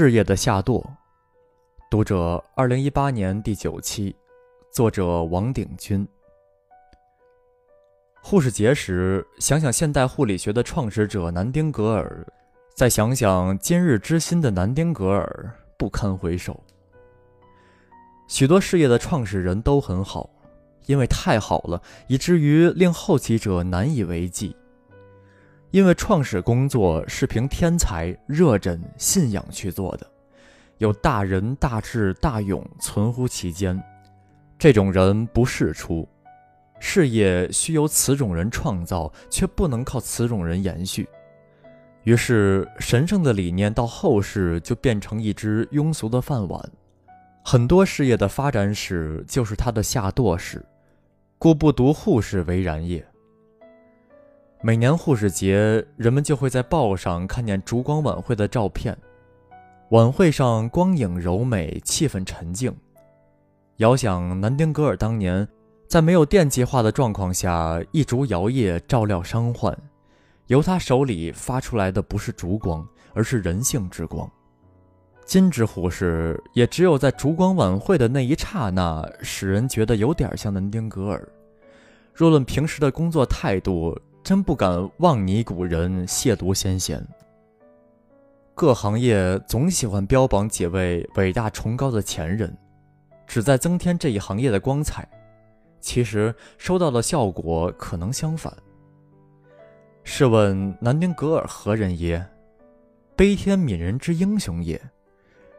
事业的下堕，读者二零一八年第九期，作者王鼎钧。护士节时，想想现代护理学的创始者南丁格尔，再想想今日之心的南丁格尔，不堪回首。许多事业的创始人都很好，因为太好了，以至于令后起者难以为继。因为创始工作是凭天才、热忱、信仰去做的，有大仁、大智、大勇存乎其间，这种人不世出，事业需由此种人创造，却不能靠此种人延续。于是，神圣的理念到后世就变成一只庸俗的饭碗。很多事业的发展史就是它的下堕史，故不独护士为然也。每年护士节，人们就会在报上看见烛光晚会的照片。晚会上光影柔美，气氛沉静。遥想南丁格尔当年，在没有电气化的状况下，一烛摇曳，照料伤患。由他手里发出来的不是烛光，而是人性之光。金枝护士也只有在烛光晚会的那一刹那，使人觉得有点像南丁格尔。若论平时的工作态度，真不敢妄拟古人，亵渎先贤。各行业总喜欢标榜几位伟大崇高的前人，旨在增添这一行业的光彩。其实收到的效果可能相反。试问南丁格尔何人耶？悲天悯人之英雄也。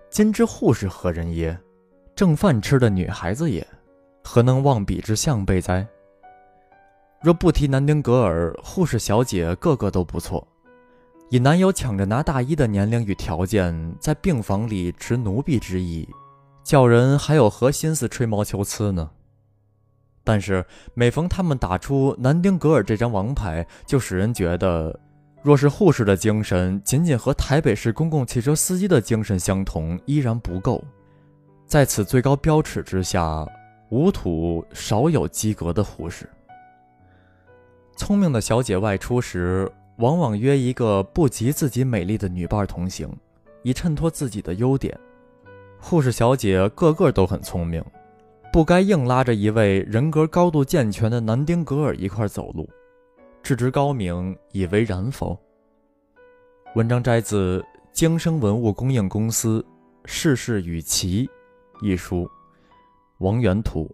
今之护士何人耶？正饭吃的女孩子也。何能望彼之项背哉？若不提南丁格尔，护士小姐个个都不错。以男友抢着拿大衣的年龄与条件，在病房里持奴婢之意，叫人还有何心思吹毛求疵呢？但是每逢他们打出南丁格尔这张王牌，就使人觉得，若是护士的精神仅仅和台北市公共汽车司机的精神相同，依然不够。在此最高标尺之下，无土少有及格的护士。聪明的小姐外出时，往往约一个不及自己美丽的女伴同行，以衬托自己的优点。护士小姐个个都很聪明，不该硬拉着一位人格高度健全的南丁格尔一块走路。置之高明，以为然否？文章摘自《京生文物供应公司世事与奇》一书，王元图。